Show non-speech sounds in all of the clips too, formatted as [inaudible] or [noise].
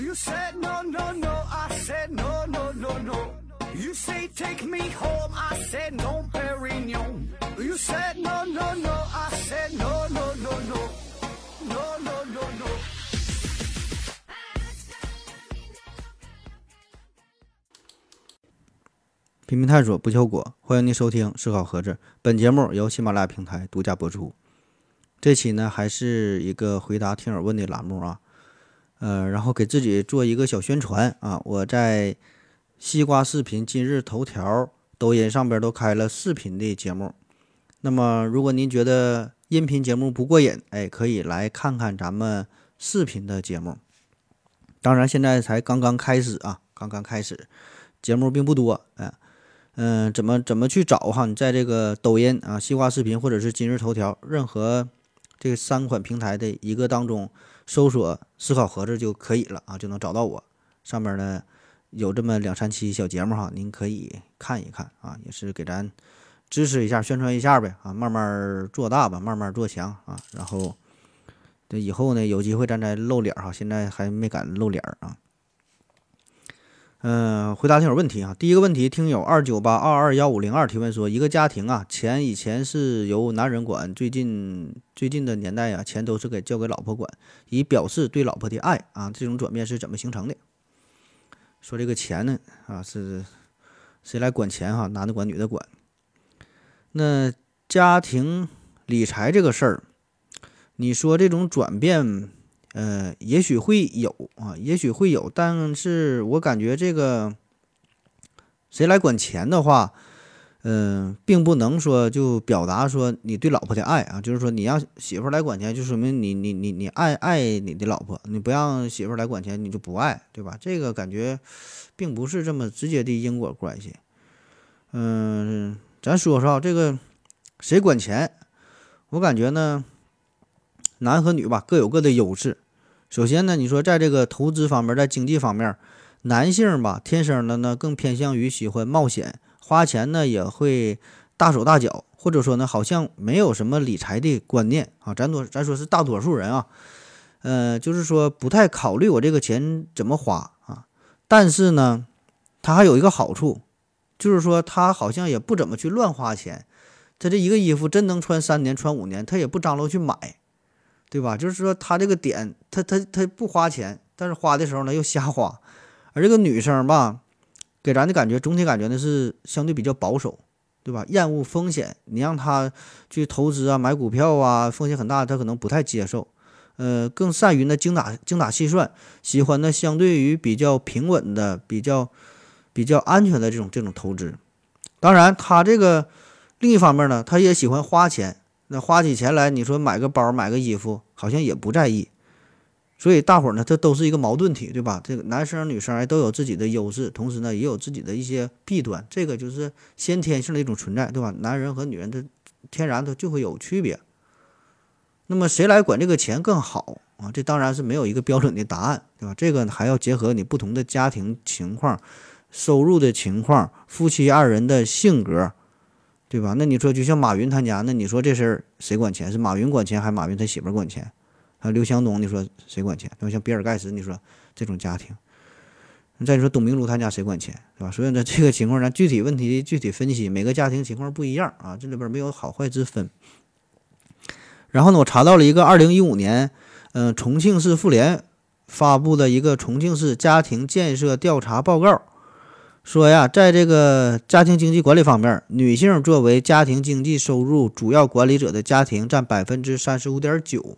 You said no, no, no. I said no, no, no, no. You say take me home. I said no, Perignon. You said no, no, no. I said no, no, no, no. No, no, no, no. 拼命探索不求果，欢迎您收听《思考盒子》。本节目由喜马拉雅平台独家播出。这期呢，还是一个回答听友问的栏目啊。呃，然后给自己做一个小宣传啊，我在西瓜视频、今日头条、抖音上边都开了视频的节目。那么，如果您觉得音频节目不过瘾，哎，可以来看看咱们视频的节目。当然，现在才刚刚开始啊，刚刚开始，节目并不多，哎。嗯，怎么怎么去找哈？你在这个抖音啊、西瓜视频或者是今日头条，任何这三款平台的一个当中搜索“思考盒子”就可以了啊，就能找到我。上面呢有这么两三期小节目哈，您可以看一看啊，也是给咱支持一下、宣传一下呗啊，慢慢做大吧，慢慢做强啊。然后这以后呢，有机会咱再露脸哈，现在还没敢露脸啊。嗯，回答听友问题啊。第一个问题，听友二九八二二幺五零二提问说，一个家庭啊，钱以前是由男人管，最近最近的年代啊，钱都是给交给老婆管，以表示对老婆的爱啊。这种转变是怎么形成的？说这个钱呢啊，是谁来管钱哈？男的管，女的管。那家庭理财这个事儿，你说这种转变？呃，也许会有啊，也许会有，但是我感觉这个谁来管钱的话，嗯，并不能说就表达说你对老婆的爱啊，就是说你让媳妇来管钱，就说明你你你你爱爱你的老婆，你不让媳妇来管钱，你就不爱，对吧？这个感觉并不是这么直接的因果关系。嗯，咱说说这个谁管钱，我感觉呢。男和女吧各有各的优势。首先呢，你说在这个投资方面，在经济方面，男性吧天生的呢更偏向于喜欢冒险，花钱呢也会大手大脚，或者说呢好像没有什么理财的观念啊。咱多咱说是大多数人啊，呃，就是说不太考虑我这个钱怎么花啊。但是呢，他还有一个好处，就是说他好像也不怎么去乱花钱。他这一个衣服真能穿三年、穿五年，他也不张罗去买。对吧？就是说他这个点，他他他不花钱，但是花的时候呢又瞎花。而这个女生吧，给咱的感觉总体感觉呢是相对比较保守，对吧？厌恶风险，你让她去投资啊、买股票啊，风险很大，她可能不太接受。呃，更善于呢精打精打细算，喜欢呢相对于比较平稳的、比较比较安全的这种这种投资。当然，他这个另一方面呢，他也喜欢花钱。那花起钱来，你说买个包、买个衣服，好像也不在意。所以大伙儿呢，这都是一个矛盾体，对吧？这个男生女生都有自己的优势，同时呢也有自己的一些弊端，这个就是先天性的一种存在，对吧？男人和女人的天然的就会有区别。那么谁来管这个钱更好啊？这当然是没有一个标准的答案，对吧？这个还要结合你不同的家庭情况、收入的情况、夫妻二人的性格。对吧？那你说就像马云他家，那你说这事儿谁管钱？是马云管钱，还是马云他媳妇儿管钱？还有刘强东，你说谁管钱？那？像比尔盖茨，你说这种家庭，再说董明珠他家谁管钱？对吧？所以呢，这个情况咱具体问题具体分析，每个家庭情况不一样啊，这里边没有好坏之分。然后呢，我查到了一个二零一五年，嗯，重庆市妇联发布的一个重庆市家庭建设调查报告。说呀，在这个家庭经济管理方面，女性作为家庭经济收入主要管理者的家庭占百分之三十五点九，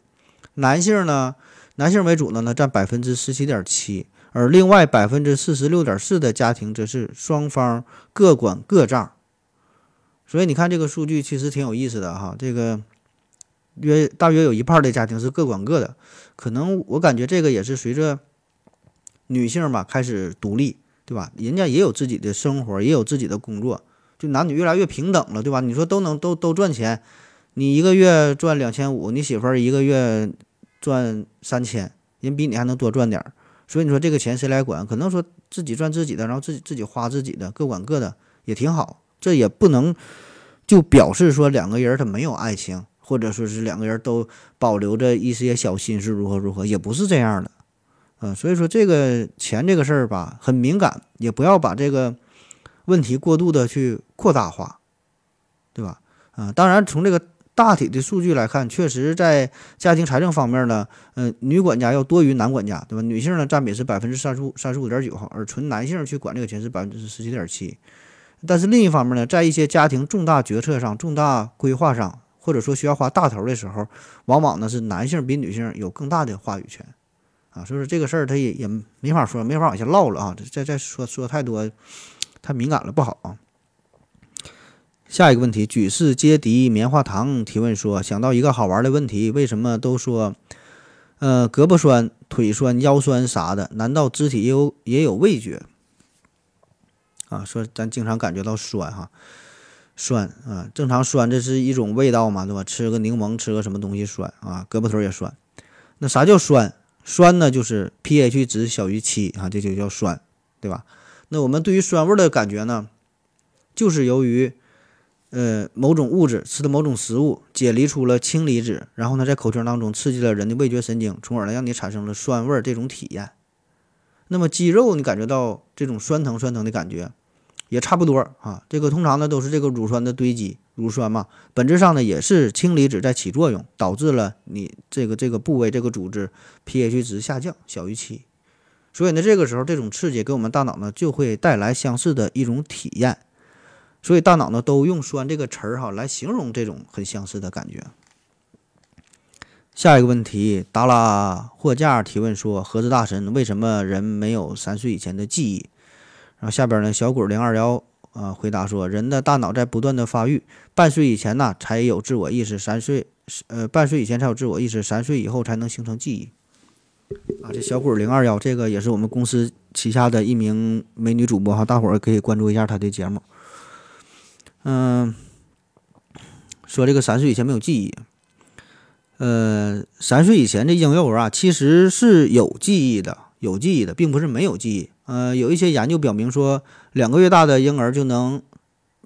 男性呢，男性为主的呢占百分之十七点七，而另外百分之四十六点四的家庭则是双方各管各账。所以你看这个数据其实挺有意思的哈，这个约大约有一半的家庭是各管各的，可能我感觉这个也是随着女性吧开始独立。对吧？人家也有自己的生活，也有自己的工作，就男女越来越平等了，对吧？你说都能都都赚钱，你一个月赚两千五，你媳妇儿一个月赚三千，人比你还能多赚点儿，所以你说这个钱谁来管？可能说自己赚自己的，然后自己自己花自己的，各管各的也挺好。这也不能就表示说两个人他没有爱情，或者说是两个人都保留着一些小心思，如何如何，也不是这样的。嗯，所以说这个钱这个事儿吧，很敏感，也不要把这个问题过度的去扩大化，对吧？啊，当然从这个大体的数据来看，确实在家庭财政方面呢，嗯，女管家要多于男管家，对吧？女性呢占比是百分之三十五三十五点九哈，而纯男性去管这个钱是百分之十七点七。但是另一方面呢，在一些家庭重大决策上、重大规划上，或者说需要花大头的时候，往往呢是男性比女性有更大的话语权。啊，所以说这个事儿他也也没法说，没法往下唠了啊！再再说说太多，太敏感了，不好啊。下一个问题，举世皆敌棉花糖提问说，想到一个好玩的问题，为什么都说，呃，胳膊酸、腿酸、腰酸啥的？难道肢体也有也有味觉？啊，说咱经常感觉到酸哈，酸啊，正常酸这是一种味道嘛，对吧？吃个柠檬，吃个什么东西酸啊？胳膊腿也酸。那啥叫酸？酸呢，就是 pH 值小于七啊，这就叫酸，对吧？那我们对于酸味的感觉呢，就是由于呃某种物质吃的某种食物解离出了氢离子，然后呢在口腔当中刺激了人的味觉神经，从而呢让你产生了酸味这种体验。那么肌肉你感觉到这种酸疼酸疼的感觉，也差不多啊。这个通常呢都是这个乳酸的堆积。乳酸嘛，本质上呢也是氢离子在起作用，导致了你这个这个部位这个组织 pH 值下降小于七，所以呢这个时候这种刺激给我们大脑呢就会带来相似的一种体验，所以大脑呢都用酸这个词儿哈来形容这种很相似的感觉。下一个问题，达拉货架提问说：盒子大神，为什么人没有三岁以前的记忆？然后下边呢小鬼零二幺。啊，回答说，人的大脑在不断的发育，半岁以前呢才有自我意识，三岁，呃，半岁以前才有自我意识，三岁以后才能形成记忆。啊，这小鬼零二幺，这个也是我们公司旗下的一名美女主播哈，大伙儿可以关注一下她的节目。嗯，说这个三岁以前没有记忆，呃，三岁以前的婴幼儿啊，其实是有记忆的，有记忆的，并不是没有记忆。呃，有一些研究表明说，两个月大的婴儿就能，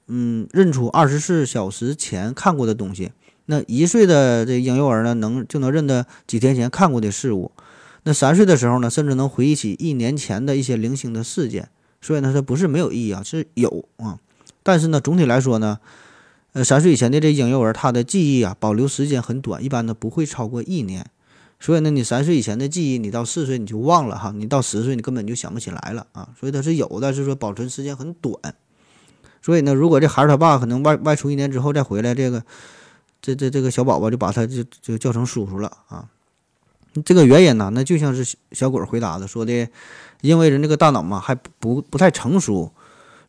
嗯，认出二十四小时前看过的东西。那一岁的这婴幼儿呢，能就能认得几天前看过的事物。那三岁的时候呢，甚至能回忆起一年前的一些零星的事件。所以呢，它不是没有意义啊，是有啊。但是呢，总体来说呢，呃，三岁以前的这婴幼儿，他的记忆啊，保留时间很短，一般呢不会超过一年。所以呢，你三岁以前的记忆，你到四岁你就忘了哈，你到十岁你根本就想不起来了啊。所以它是有的，是说保存时间很短。所以呢，如果这孩儿他爸可能外外出一年之后再回来，这个这这这个小宝宝就把他就就叫成叔叔了啊。这个原因呢，那就像是小鬼回答的说的，因为人这个大脑嘛还不不太成熟。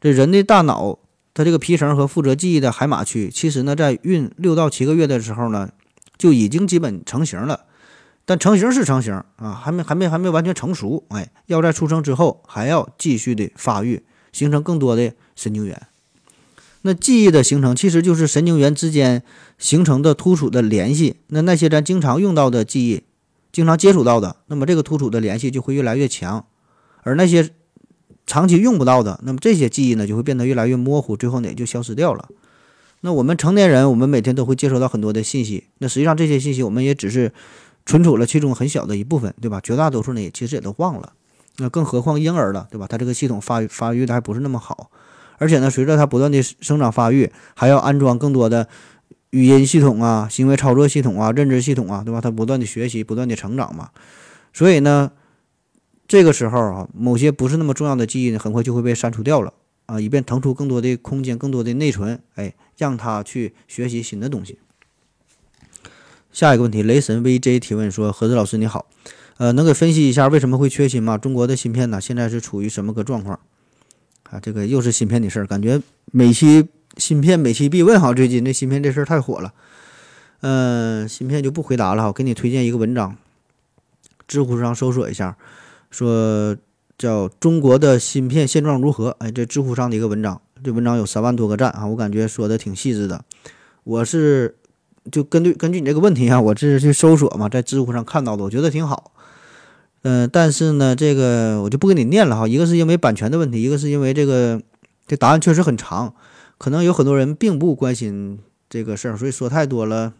这人的大脑，它这个皮层和负责记忆的海马区，其实呢在孕六到七个月的时候呢，就已经基本成型了。但成型是成型啊，还没还没还没完全成熟，哎，要在出生之后还要继续的发育，形成更多的神经元。那记忆的形成其实就是神经元之间形成的突触的联系。那那些咱经常用到的记忆，经常接触到的，那么这个突触的联系就会越来越强。而那些长期用不到的，那么这些记忆呢就会变得越来越模糊，最后呢也就消失掉了。那我们成年人，我们每天都会接收到很多的信息，那实际上这些信息我们也只是。存储了其中很小的一部分，对吧？绝大多数呢，也其实也都忘了。那更何况婴儿了，对吧？他这个系统发育发育的还不是那么好，而且呢，随着他不断的生长发育，还要安装更多的语音系统啊、行为操作系统啊、认知系统啊，对吧？他不断的学习，不断的成长嘛。所以呢，这个时候啊，某些不是那么重要的记忆呢，很快就会被删除掉了啊，以便腾出更多的空间、更多的内存，哎，让他去学习新的东西。下一个问题，雷神 VJ 提问说：“何子老师你好，呃，能给分析一下为什么会缺芯吗？中国的芯片呢，现在是处于什么个状况？啊，这个又是芯片的事儿，感觉每期芯片每期必问哈，最近这芯片这事儿太火了。嗯，芯片就不回答了哈，给你推荐一个文章，知乎上搜索一下，说叫中国的芯片现状如何？哎，这知乎上的一个文章，这文章有三万多个赞啊，我感觉说的挺细致的，我是。就根据根据你这个问题啊，我这是去搜索嘛，在知乎上看到的，我觉得挺好。嗯，但是呢，这个我就不给你念了哈。一个是因为版权的问题，一个是因为这个这答案确实很长，可能有很多人并不关心这个事儿，所以说太多了，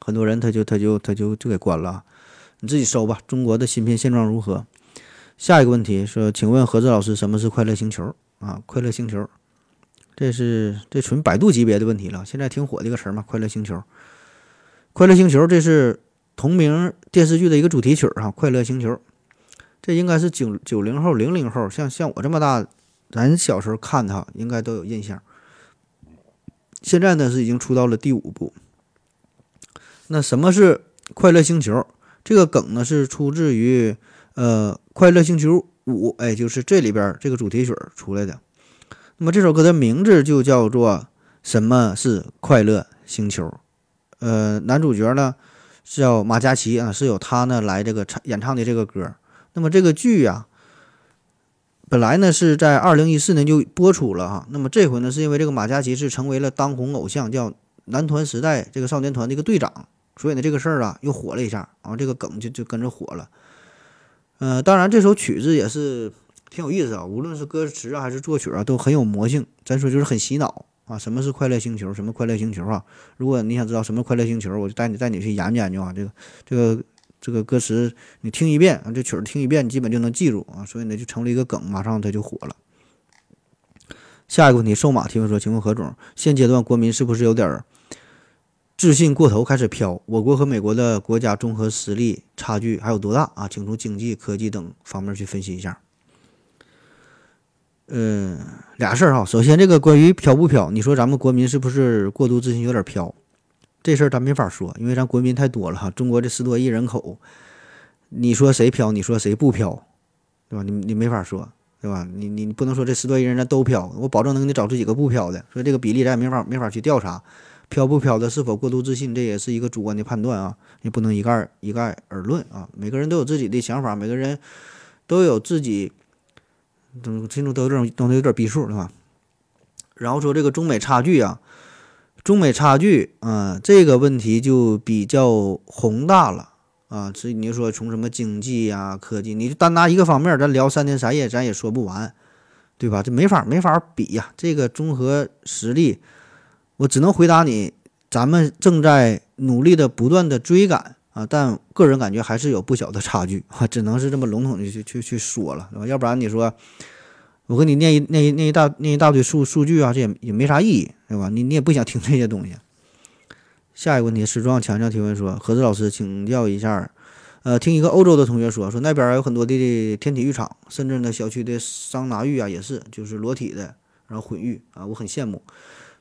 很多人他就他就他就就给关了。你自己搜吧。中国的芯片现状如何？下一个问题说，请问何志老师，什么是快乐星球啊？快乐星球，这是这纯百度级别的问题了。现在挺火的一个词儿嘛，快乐星球。快乐星球，这是同名电视剧的一个主题曲儿哈。快乐星球，这应该是九九零后、零零后，像像我这么大，咱小时候看它应该都有印象。现在呢是已经出到了第五部。那什么是快乐星球？这个梗呢是出自于呃。快乐星球五，哎，就是这里边这个主题曲出来的。那么这首歌的名字就叫做《什么是快乐星球》。呃，男主角呢叫马嘉祺啊，是由他呢来这个唱演唱的这个歌。那么这个剧呀，本来呢是在二零一四年就播出了哈。那么这回呢，是因为这个马嘉祺是成为了当红偶像，叫男团时代这个少年团的一个队长，所以呢这个事儿啊又火了一下，然后这个梗就就跟着火了。呃，当然这首曲子也是挺有意思啊，无论是歌词啊还是作曲啊，都很有魔性。咱说就是很洗脑啊。什么是快乐星球？什么快乐星球啊？如果你想知道什么快乐星球，我就带你带你去研究研究啊。这个这个这个歌词你听一遍啊，这曲儿听一遍，你基本就能记住啊。所以呢，就成了一个梗，马上它就火了。下一个问题，瘦马提问说：“请问何总，现阶段国民是不是有点儿？”自信过头开始飘，我国和美国的国家综合实力差距还有多大啊？请从经济、科技等方面去分析一下。嗯，俩事儿哈。首先，这个关于飘不飘，你说咱们国民是不是过度自信有点飘？这事儿咱没法说，因为咱国民太多了哈。中国这十多亿人口，你说谁飘？你说谁不飘？对吧？你你没法说，对吧？你你不能说这十多亿人咱都飘，我保证能给你找出几个不飘的。所以这个比例咱也没法没法去调查。飘不飘的，是否过度自信，这也是一个主观的判断啊，你不能一概一概而论啊。每个人都有自己的想法，每个人都有自己，都心中都有点都有点逼数，是吧？然后说这个中美差距啊，中美差距啊，这个问题就比较宏大了啊。所以你就说从什么经济呀、科技，你就单拿一个方面，咱聊三天三夜，咱也说不完，对吧？这没法没法比呀，这个综合实力。我只能回答你，咱们正在努力的不断的追赶啊，但个人感觉还是有不小的差距啊，只能是这么笼统的去去去说了，对吧？要不然你说我给你念一念一念一大念一大堆数数据啊，这也也没啥意义，对吧？你你也不想听这些东西。下一个问题，时装强强提问说，何子老师请教一下，呃，听一个欧洲的同学说，说那边有很多的天体浴场，甚至呢小区的桑拿浴啊也是，就是裸体的，然后混浴啊，我很羡慕。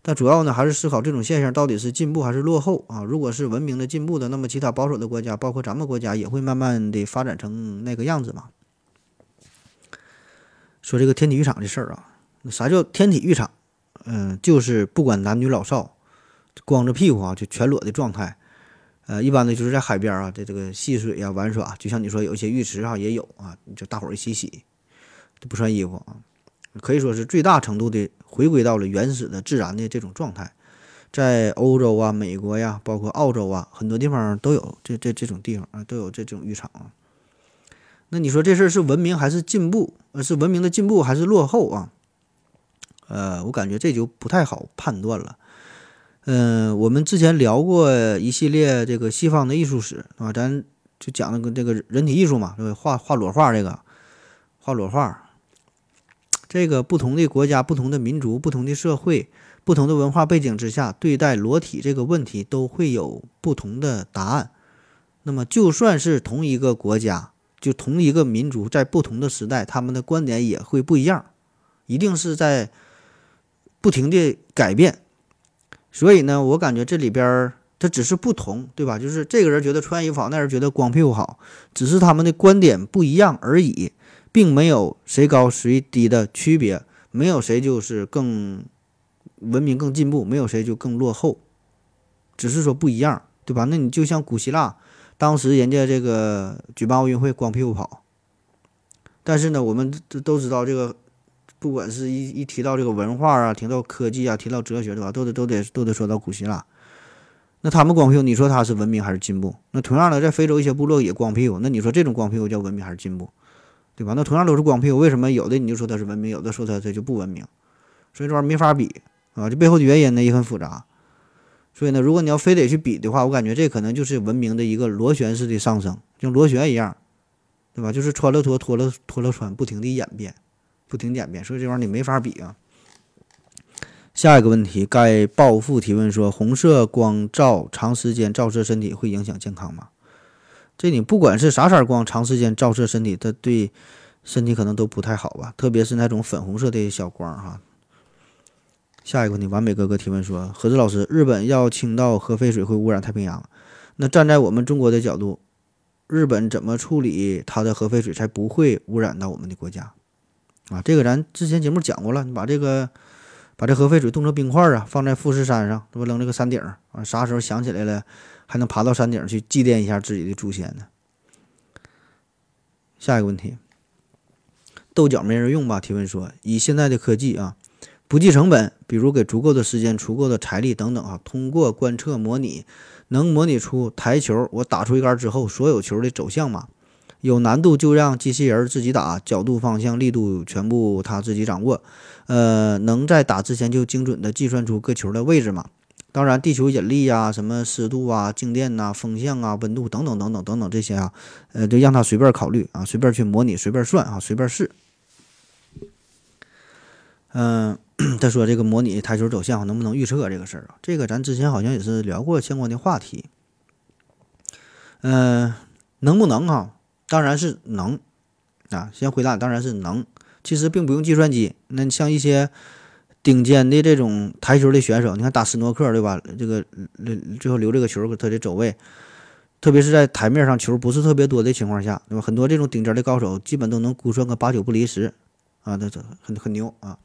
但主要呢，还是思考这种现象到底是进步还是落后啊？如果是文明的进步的，那么其他保守的国家，包括咱们国家，也会慢慢的发展成那个样子嘛？说这个天体浴场的事儿啊，啥叫天体浴场？嗯，就是不管男女老少，光着屁股啊，就全裸的状态。呃，一般的就是在海边啊，在这个戏水呀玩耍，就像你说有一些浴池啊也有啊，就大伙儿一起洗，都不穿衣服啊。可以说是最大程度的回归到了原始的自然的这种状态，在欧洲啊、美国呀，包括澳洲啊，很多地方都有这这这种地方啊，都有这种浴场啊。那你说这事儿是文明还是进步？呃，是文明的进步还是落后啊？呃，我感觉这就不太好判断了。嗯，我们之前聊过一系列这个西方的艺术史啊，咱就讲那个这个人体艺术嘛，画画裸画这个，画裸画。这个不同的国家、不同的民族、不同的社会、不同的文化背景之下，对待裸体这个问题都会有不同的答案。那么，就算是同一个国家，就同一个民族，在不同的时代，他们的观点也会不一样，一定是在不停的改变。所以呢，我感觉这里边它只是不同，对吧？就是这个人觉得穿衣服好，那人觉得光屁股好，只是他们的观点不一样而已。并没有谁高谁低的区别，没有谁就是更文明、更进步，没有谁就更落后，只是说不一样，对吧？那你就像古希腊，当时人家这个举办奥运会光屁股跑，但是呢，我们都都知道这个，不管是一一提到这个文化啊，提到科技啊，提到哲学，对吧？都得都得都得说到古希腊，那他们光屁股，你说他是文明还是进步？那同样的，在非洲一些部落也光屁股，那你说这种光屁股叫文明还是进步？对吧？那同样都是光屁股，为什么有的你就说它是文明，有的说它它就不文明？所以这玩意儿没法比啊！这背后的原因呢也很复杂。所以呢，如果你要非得去比的话，我感觉这可能就是文明的一个螺旋式的上升，像螺旋一样，对吧？就是穿了脱，脱了脱了穿，不停的演变，不停演变，所以这玩意儿你没法比啊。下一个问题，该暴富提问说：红色光照长时间照射身体会影响健康吗？这你不管是啥色光，长时间照射身体，它对身体可能都不太好吧？特别是那种粉红色的小光哈。下一个问题，完美哥哥提问说：何志老师，日本要倾倒核废水会污染太平洋，那站在我们中国的角度，日本怎么处理它的核废水才不会污染到我们的国家？啊，这个咱之前节目讲过了，你把这个把这核废水冻成冰块啊，放在富士山上，这不扔这个山顶啊，啥时候想起来了，还能爬到山顶去祭奠一下自己的祖先呢？下一个问题，豆角没人用吧？提问说，以现在的科技啊。不计成本，比如给足够的时间、足够的财力等等啊，通过观测模拟，能模拟出台球我打出一杆之后所有球的走向吗？有难度就让机器人自己打，角度、方向、力度全部他自己掌握。呃，能在打之前就精准的计算出各球的位置吗？当然，地球引力呀、什么湿度啊、静电呐、风向啊、温度等等等等等等这些啊，呃，就让他随便考虑啊，随便去模拟，随便算啊，随便试。嗯。[clears throat] 他说：“这个模拟台球走向能不能预测这个事儿啊？这个咱之前好像也是聊过相关的话题。嗯，能不能哈？当然是能啊。先回答，当然是能。其实并不用计算机。那像一些顶尖的这种台球的选手，你看打斯诺克对吧？这个最后留这个球他的走位，特别是在台面上球不是特别多的情况下，对吧？很多这种顶尖的高手基本都能估算个八九不离十啊，那这很很牛啊。”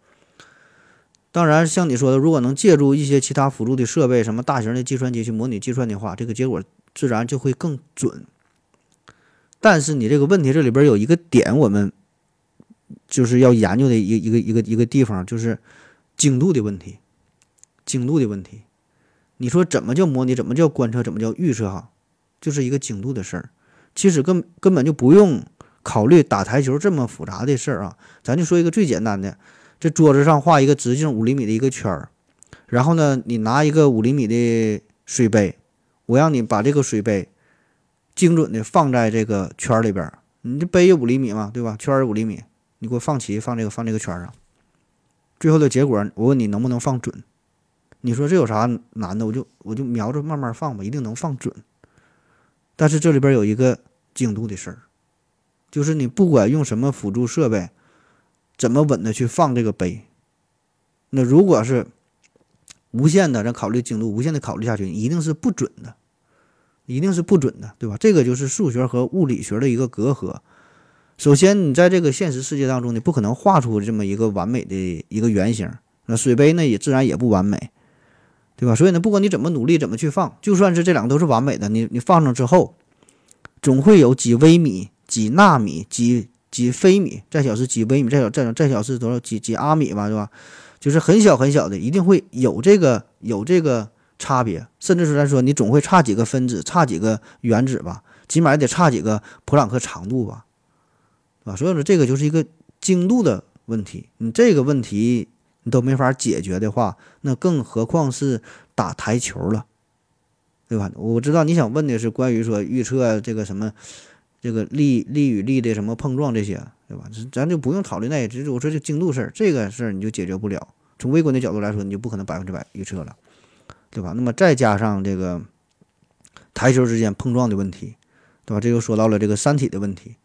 当然，像你说的，如果能借助一些其他辅助的设备，什么大型的计算机去模拟计算的话，这个结果自然就会更准。但是你这个问题这里边有一个点，我们就是要研究的一个一个一个一个地方，就是精度的问题。精度的问题，你说怎么叫模拟？怎么叫观测？怎么叫预测？哈，就是一个精度的事儿。其实根根本就不用考虑打台球这么复杂的事儿啊，咱就说一个最简单的。这桌子上画一个直径五厘米的一个圈儿，然后呢，你拿一个五厘米的水杯，我让你把这个水杯精准的放在这个圈儿里边儿。你这杯五厘米嘛，对吧？圈儿五厘米，你给我放齐，放这个放这个圈上。最后的结果，我问你能不能放准？你说这有啥难的？我就我就瞄着慢慢放吧，一定能放准。但是这里边有一个精度的事儿，就是你不管用什么辅助设备。怎么稳的去放这个杯？那如果是无限的，咱考虑精度，无限的考虑下去，一定是不准的，一定是不准的，对吧？这个就是数学和物理学的一个隔阂。首先，你在这个现实世界当中，你不可能画出这么一个完美的一个圆形。那水杯呢，也自然也不完美，对吧？所以呢，不管你怎么努力，怎么去放，就算是这两个都是完美的，你你放上之后，总会有几微米、几纳米、几。几飞米，再小是几微米，再小再再小是多少几几阿米吧，是吧？就是很小很小的，一定会有这个有这个差别，甚至是来说，你总会差几个分子，差几个原子吧，起码也得差几个普朗克长度吧，啊，所以说这个就是一个精度的问题，你这个问题你都没法解决的话，那更何况是打台球了，对吧？我知道你想问的是关于说预测这个什么。这个力力与力的什么碰撞这些，对吧？咱就不用讨论那些，只是我说这精度事儿，这个事儿你就解决不了。从微观的角度来说，你就不可能百分之百预测了，对吧？那么再加上这个台球之间碰撞的问题，对吧？这又说到了这个三体的问题，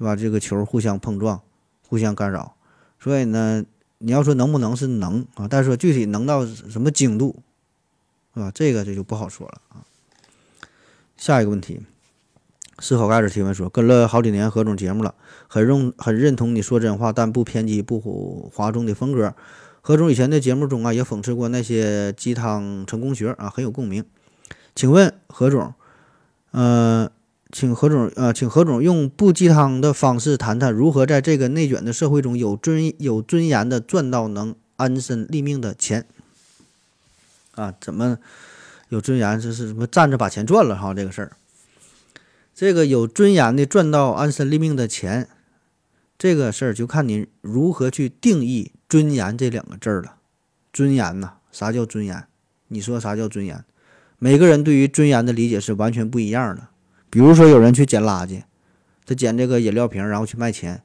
对吧？这个球互相碰撞、互相干扰，所以呢，你要说能不能是能啊，但是说具体能到什么精度，是吧？这个这就不好说了啊。下一个问题。思考盖子提问说：“跟了好几年何总节目了，很认很认同你说真话但不偏激不哗众的风格。何总以前的节目中啊，也讽刺过那些鸡汤成功学啊，很有共鸣。请问何总，呃，请何总呃，请何总用不鸡汤的方式谈谈如何在这个内卷的社会中有尊有尊严的赚到能安身立命的钱啊？怎么有尊严？这是什么站着把钱赚了哈？这个事儿。”这个有尊严的赚到安身立命的钱，这个事儿就看你如何去定义“尊严”这两个字儿了。尊严呐，啥叫尊严？你说啥叫尊严？每个人对于尊严的理解是完全不一样的。比如说，有人去捡垃圾，他捡这个饮料瓶，然后去卖钱，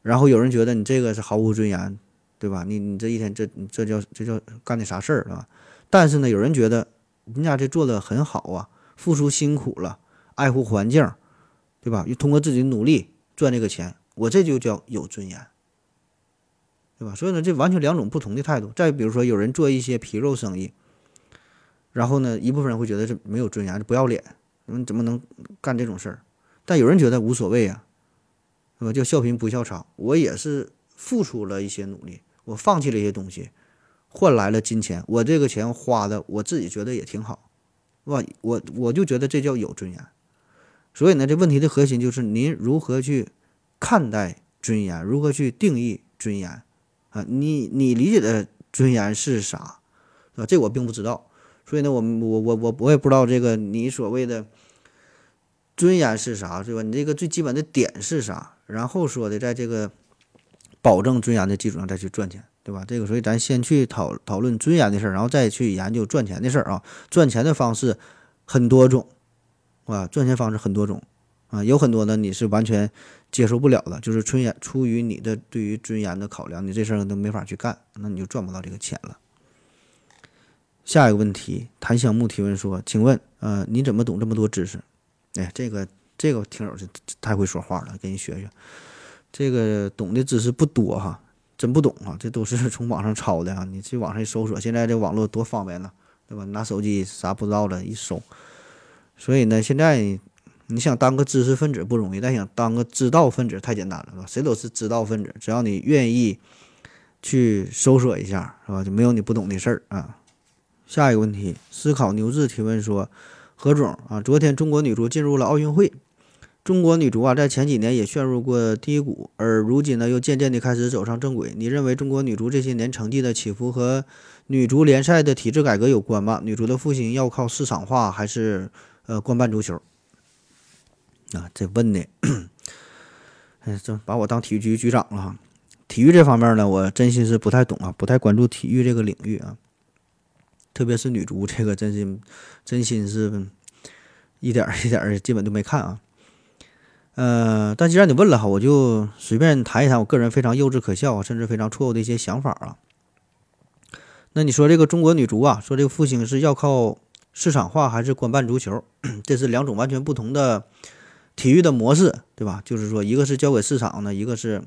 然后有人觉得你这个是毫无尊严，对吧？你你这一天这这叫这叫干的啥事儿，对吧？但是呢，有人觉得人家这做的很好啊，付出辛苦了，爱护环境，对吧？又通过自己努力赚这个钱，我这就叫有尊严，对吧？所以呢，这完全两种不同的态度。再比如说，有人做一些皮肉生意，然后呢，一部分人会觉得这没有尊严，这不要脸。你怎么能干这种事儿？但有人觉得无所谓啊，是吧？叫笑贫不笑娼。我也是付出了一些努力，我放弃了一些东西，换来了金钱。我这个钱花的，我自己觉得也挺好，是吧？我我就觉得这叫有尊严。所以呢，这问题的核心就是您如何去看待尊严，如何去定义尊严啊？你你理解的尊严是啥？是吧？这我并不知道。所以呢，我我我我我也不知道这个你所谓的尊严是啥，是吧？你这个最基本的点是啥？然后说的，在这个保证尊严的基础上再去赚钱，对吧？这个，所以咱先去讨讨论尊严的事儿，然后再去研究赚钱的事儿啊。赚钱的方式很多种，啊，赚钱方式很多种啊，有很多呢你是完全接受不了的，就是尊严出于你的对于尊严的考量，你这事儿都没法去干，那你就赚不到这个钱了。下一个问题，檀香木提问说：“请问，呃，你怎么懂这么多知识？”哎，这个这个听友是太会说话了，给你学学。这个懂的知识不多哈，真不懂啊，这都是 [laughs] 从网上抄的啊。你去网上一搜索，现在这网络多方便呢，对吧？拿手机啥不知道的一搜。所以呢，现在你想当个知识分子不容易，但想当个知道分子太简单了，是吧？谁都是知道分子，只要你愿意去搜索一下，是吧？就没有你不懂的事儿啊。下一个问题，思考牛志提问说：“何总啊，昨天中国女足进入了奥运会，中国女足啊在前几年也陷入过低谷，而如今呢又渐渐地开始走上正轨。你认为中国女足这些年成绩的起伏和女足联赛的体制改革有关吗？女足的复兴要靠市场化还是呃官办足球？”啊，这问的，[clears throat] 哎，这把我当体育局局长了。体育这方面呢，我真心是不太懂啊，不太关注体育这个领域啊。特别是女足这个，真心真心是一点一点基本都没看啊。呃，但既然你问了哈，我就随便谈一谈我个人非常幼稚可笑，甚至非常错误的一些想法啊。那你说这个中国女足啊，说这个复兴是要靠市场化还是官办足球？[clears throat] 这是两种完全不同的体育的模式，对吧？就是说，一个是交给市场呢，一个是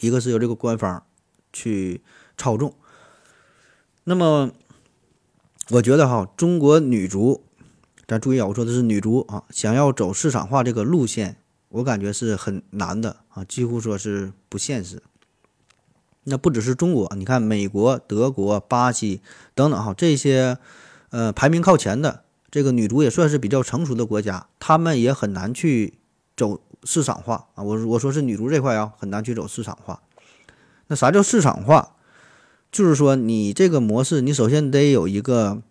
一个是由这个官方去操纵。那么。我觉得哈，中国女足，咱注意啊，我说的是女足啊，想要走市场化这个路线，我感觉是很难的啊，几乎说是不现实。那不只是中国，你看美国、德国、巴西等等哈，这些呃排名靠前的这个女足也算是比较成熟的国家，他们也很难去走市场化啊。我我说是女足这块啊，很难去走市场化。那啥叫市场化？就是说，你这个模式，你首先得有一个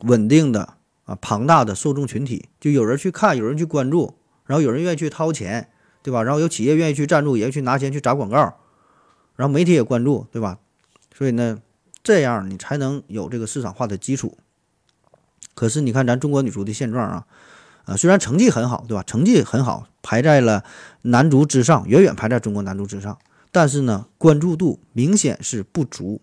稳定的啊庞大的受众群体，就有人去看，有人去关注，然后有人愿意去掏钱，对吧？然后有企业愿意去赞助，也去拿钱去砸广告，然后媒体也关注，对吧？所以呢，这样你才能有这个市场化的基础。可是你看咱中国女足的现状啊，啊虽然成绩很好，对吧？成绩很好，排在了男足之上，远远排在中国男足之上。但是呢，关注度明显是不足。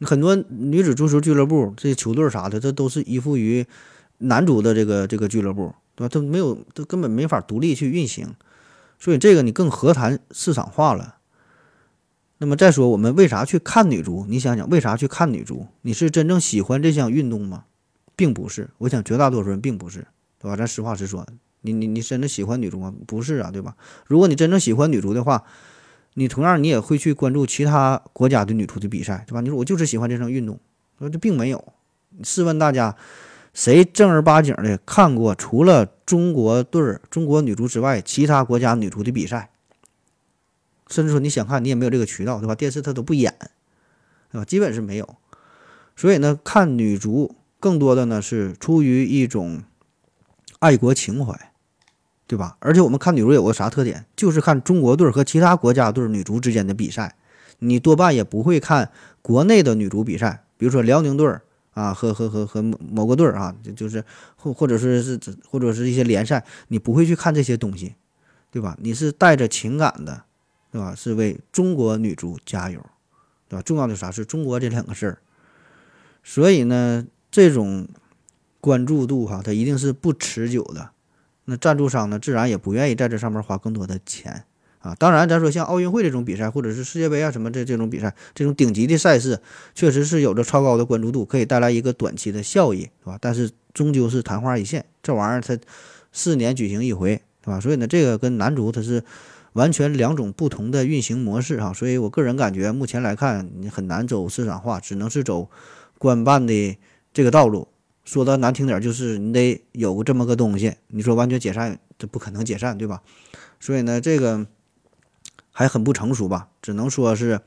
很多女子足球俱乐部这些球队啥的，这都是依附于男足的这个这个俱乐部，对吧？都没有，都根本没法独立去运行。所以这个你更何谈市场化了？那么再说，我们为啥去看女足？你想想，为啥去看女足？你是真正喜欢这项运动吗？并不是。我想绝大多数人并不是，对吧？咱实话实说，你你你真的喜欢女足吗？不是啊，对吧？如果你真正喜欢女足的话，你同样，你也会去关注其他国家的女足的比赛，对吧？你说我就是喜欢这项运动，说这并没有。试问大家，谁正儿八经的看过除了中国队、中国女足之外，其他国家女足的比赛？甚至说你想看，你也没有这个渠道，对吧？电视它都不演，对吧？基本是没有。所以呢，看女足更多的呢是出于一种爱国情怀。对吧？而且我们看女足有个啥特点，就是看中国队和其他国家队女足之间的比赛，你多半也不会看国内的女足比赛。比如说辽宁队啊，和和和和某个队啊，就就是或或者说是或者是一些联赛，你不会去看这些东西，对吧？你是带着情感的，对吧？是为中国女足加油，对吧？重要的啥是中国这两个事儿，所以呢，这种关注度哈，它一定是不持久的。那赞助商呢，自然也不愿意在这上面花更多的钱。啊，当然，咱说像奥运会这种比赛，或者是世界杯啊什么这这种比赛，这种顶级的赛事，确实是有着超高的关注度，可以带来一个短期的效益，是吧？但是终究是昙花一现，这玩意儿它四年举行一回，是吧？所以呢，这个跟男足它是完全两种不同的运行模式哈。所以我个人感觉，目前来看，你很难走市场化，只能是走官办的这个道路。说的难听点，就是你得有个这么个东西，你说完全解散，这不可能解散，对吧？所以呢，这个。还很不成熟吧，只能说是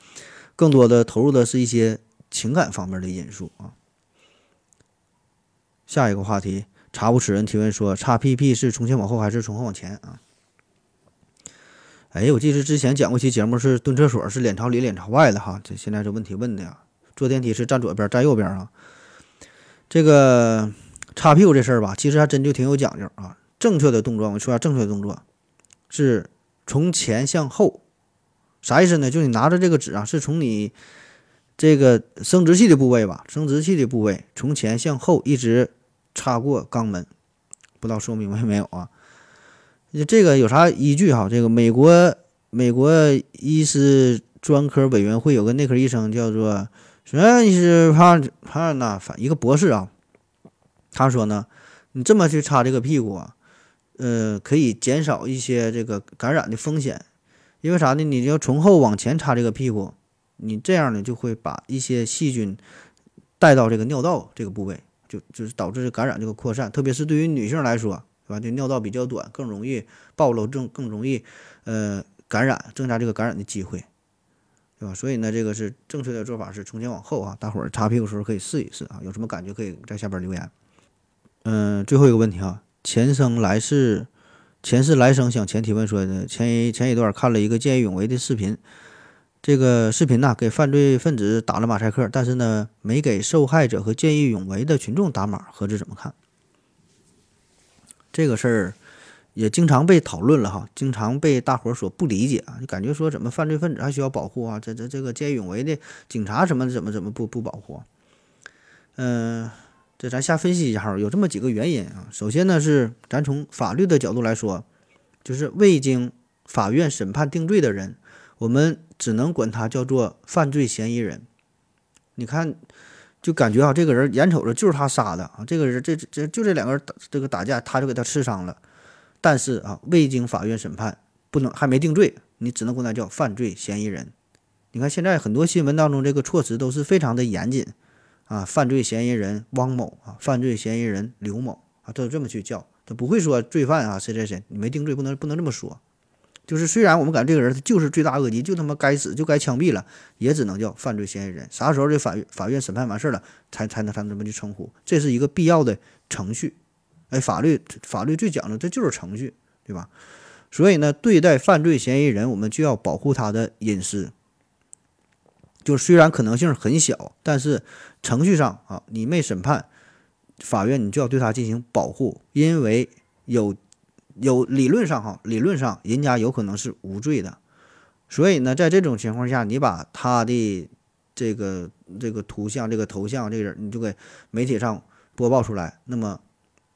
更多的投入的是一些情感方面的因素啊。下一个话题，查无此人提问说：“叉 PP 是从前往后还是从后往前啊？”哎，我记得之前讲过期节目是蹲厕所是脸朝里脸朝外的哈，这现在这问题问的呀。坐电梯是站左边站右边啊？这个擦屁股这事儿吧，其实还真就挺有讲究啊。正确的动作，我说下正确的动作是从前向后。啥意思呢？就你拿着这个纸啊，是从你这个生殖器的部位吧，生殖器的部位从前向后一直擦过肛门，不知道说明白没有啊？这个有啥依据哈？这个美国美国医师专科委员会有个内科医生叫做什么医师帕帕纳反一个博士啊，他说呢，你这么去擦这个屁股啊，呃，可以减少一些这个感染的风险。因为啥呢？你要从后往前擦这个屁股，你这样呢就会把一些细菌带到这个尿道这个部位，就就是导致感染这个扩散。特别是对于女性来说，是吧？这尿道比较短，更容易暴露，更更容易呃感染，增加这个感染的机会，对吧？所以呢，这个是正确的做法是从前往后啊。大伙儿擦屁股时候可以试一试啊，有什么感觉可以在下边留言。嗯，最后一个问题啊，前生来世。前世来生向前提问说的前一前一段看了一个见义勇为的视频，这个视频呢给犯罪分子打了马赛克，但是呢没给受害者和见义勇为的群众打码，何止怎么看？这个事儿也经常被讨论了哈，经常被大伙所不理解啊，就感觉说怎么犯罪分子还需要保护啊？这这这个见义勇为的警察什么怎么怎么不不保护？嗯。这咱瞎分析一下哈，有这么几个原因啊。首先呢，是咱从法律的角度来说，就是未经法院审判定罪的人，我们只能管他叫做犯罪嫌疑人。你看，就感觉啊，这个人眼瞅着就是他杀的啊，这个人这这就这两个人打这个打架，他就给他刺伤了。但是啊，未经法院审判，不能还没定罪，你只能管他叫犯罪嫌疑人。你看现在很多新闻当中，这个措辞都是非常的严谨。啊，犯罪嫌疑人汪某啊，犯罪嫌疑人刘某啊，都这么去叫，他不会说罪犯啊，谁谁谁，你没定罪，不能不能这么说。就是虽然我们感觉这个人他就是罪大恶极，就他妈该死，就该枪毙了，也只能叫犯罪嫌疑人。啥时候这法院法院审判完事儿了，才才能才能这么去称呼，这是一个必要的程序。哎，法律法律最讲的这就是程序，对吧？所以呢，对待犯罪嫌疑人，我们就要保护他的隐私。就虽然可能性很小，但是程序上啊，你没审判，法院你就要对他进行保护，因为有有理论上哈，理论上人家有可能是无罪的，所以呢，在这种情况下，你把他的这个这个图像、这个头像、这个人，你就给媒体上播报出来，那么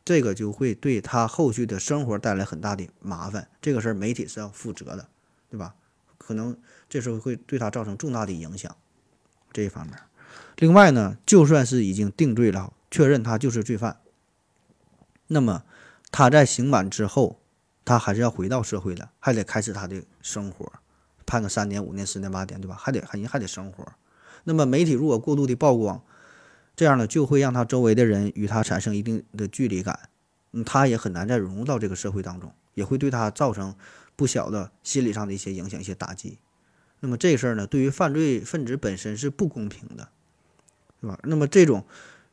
这个就会对他后续的生活带来很大的麻烦，这个事儿媒体是要负责的，对吧？可能这时候会对他造成重大的影响。这一方面，另外呢，就算是已经定罪了，确认他就是罪犯，那么他在刑满之后，他还是要回到社会的，还得开始他的生活，判个三年、五年、十年、八年，对吧？还得还还得生活。那么媒体如果过度的曝光，这样呢，就会让他周围的人与他产生一定的距离感，嗯，他也很难再融入到这个社会当中，也会对他造成不小的心理上的一些影响、一些打击。那么这事儿呢，对于犯罪分子本身是不公平的，是吧？那么这种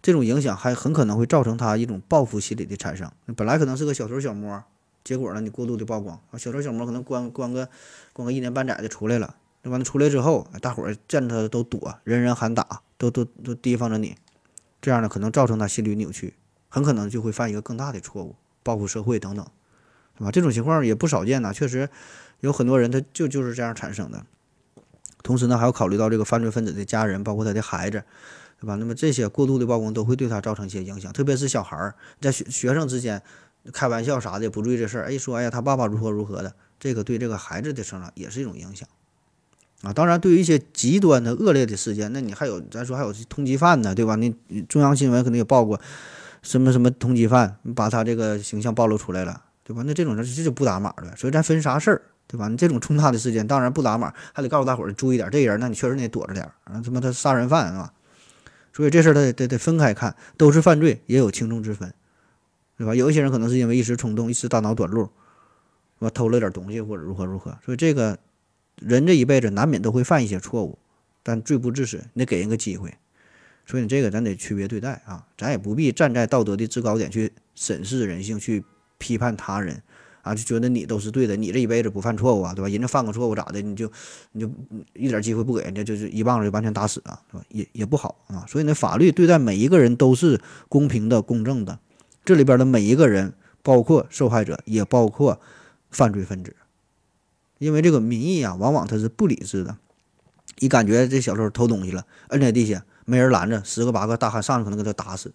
这种影响还很可能会造成他一种报复心理的产生。本来可能是个小偷小摸，结果呢，你过度的曝光，小偷小摸可能关关个关个一年半载的出来了，那完了出来之后，大伙儿见他都躲，人人喊打，都都都提防着你，这样呢可能造成他心理扭曲，很可能就会犯一个更大的错误，报复社会等等，对吧？这种情况也不少见呐，确实有很多人他就就是这样产生的。同时呢，还要考虑到这个犯罪分子的家人，包括他的孩子，对吧？那么这些过度的曝光都会对他造成一些影响，特别是小孩儿在学学生之间开玩笑啥的，不注意这事儿，哎，说哎呀他爸爸如何如何的，这个对这个孩子的成长也是一种影响啊。当然，对于一些极端的恶劣的事件，那你还有咱说还有通缉犯呢，对吧？你中央新闻肯定也报过什么什么通缉犯，把他这个形象暴露出来了，对吧？那这种人这就不打码的，所以咱分啥事儿。对吧？你这种重大的事件，当然不打码，还得告诉大伙儿注意点。这人，那你确实得躲着点儿啊！他妈他杀人犯是吧？所以这事儿得得得分开看，都是犯罪，也有轻重之分，对吧？有一些人可能是因为一时冲动，一时大脑短路，是吧？偷了点东西或者如何如何。所以这个人这一辈子难免都会犯一些错误，但罪不至死，你得给人个机会。所以你这个咱得区别对待啊，咱也不必站在道德的制高点去审视人性，去批判他人。啊，就觉得你都是对的，你这一辈子不犯错误啊，对吧？人家犯个错误咋的，你就你就一点机会不给人家，就是一棒子就完全打死啊，对吧？也也不好啊。所以呢，法律对待每一个人都是公平的、公正的。这里边的每一个人，包括受害者，也包括犯罪分子，因为这个民意啊，往往它是不理智的。一感觉这小偷偷东西了，摁在地下，没人拦着，十个八个大汉上去可能给他打死。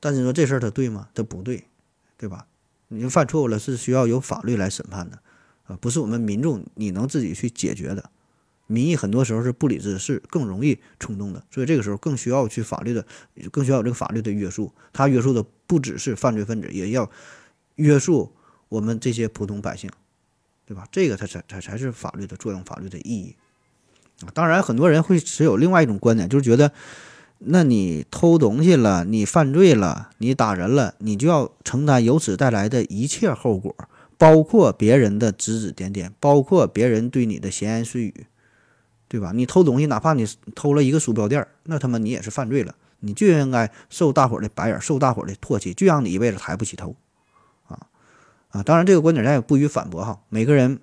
但是说这事儿他对吗？他不对，对吧？你犯错误了，是需要由法律来审判的，啊，不是我们民众你能自己去解决的。民意很多时候是不理智，是更容易冲动的，所以这个时候更需要去法律的，更需要有这个法律的约束。它约束的不只是犯罪分子，也要约束我们这些普通百姓，对吧？这个它才才才是法律的作用，法律的意义。啊，当然很多人会持有另外一种观点，就是觉得。那你偷东西了，你犯罪了，你打人了，你就要承担由此带来的一切后果，包括别人的指指点点，包括别人对你的闲言碎语，对吧？你偷东西，哪怕你偷了一个鼠标垫，那他妈你也是犯罪了，你就应该受大伙的白眼，受大伙的唾弃，就让你一辈子抬不起头，啊！当然，这个观点咱也不予反驳哈，每个人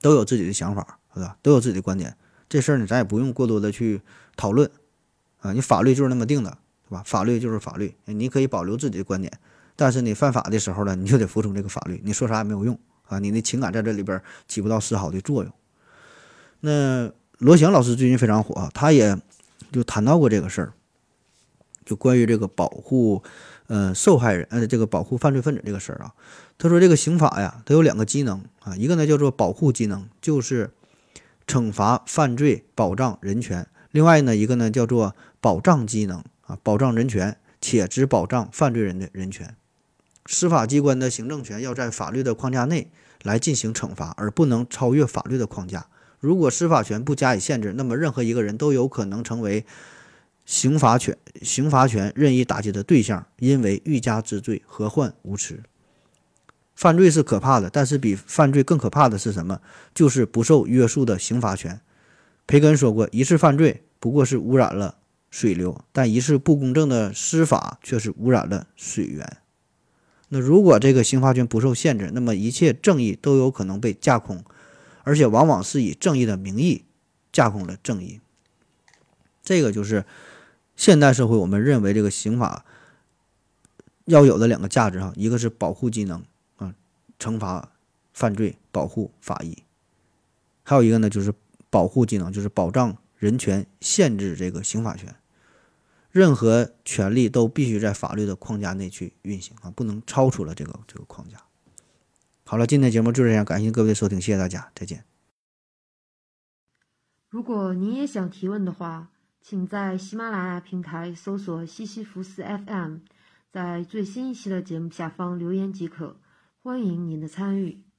都有自己的想法，是吧？都有自己的观点，这事儿呢，咱也不用过多的去讨论。啊，你法律就是那么定的，对吧？法律就是法律，你可以保留自己的观点，但是你犯法的时候呢，你就得服从这个法律。你说啥也没有用啊，你的情感在这里边起不到丝毫的作用。那罗翔老师最近非常火，他也就谈到过这个事儿，就关于这个保护呃受害人呃这个保护犯罪分子这个事儿啊。他说这个刑法呀，它有两个机能啊，一个呢叫做保护机能，就是惩罚犯罪、保障人权；另外呢一个呢叫做保障机能啊，保障人权，且只保障犯罪人的人权。司法机关的行政权要在法律的框架内来进行惩罚，而不能超越法律的框架。如果司法权不加以限制，那么任何一个人都有可能成为刑罚权刑罚权任意打击的对象，因为欲加之罪，何患无辞？犯罪是可怕的，但是比犯罪更可怕的是什么？就是不受约束的刑罚权。培根说过，一次犯罪不过是污染了。水流，但一次不公正的司法却是污染了水源。那如果这个刑罚权不受限制，那么一切正义都有可能被架空，而且往往是以正义的名义架空了正义。这个就是现代社会我们认为这个刑法要有的两个价值哈，一个是保护机能，惩罚犯罪，保护法益；还有一个呢，就是保护技能，就是保障人权，限制这个刑法权。任何权利都必须在法律的框架内去运行啊，不能超出了这个这个框架。好了，今天节目就这样，感谢各位的收听，谢谢大家，再见。如果您也想提问的话，请在喜马拉雅平台搜索西西弗斯 FM，在最新一期的节目下方留言即可，欢迎您的参与。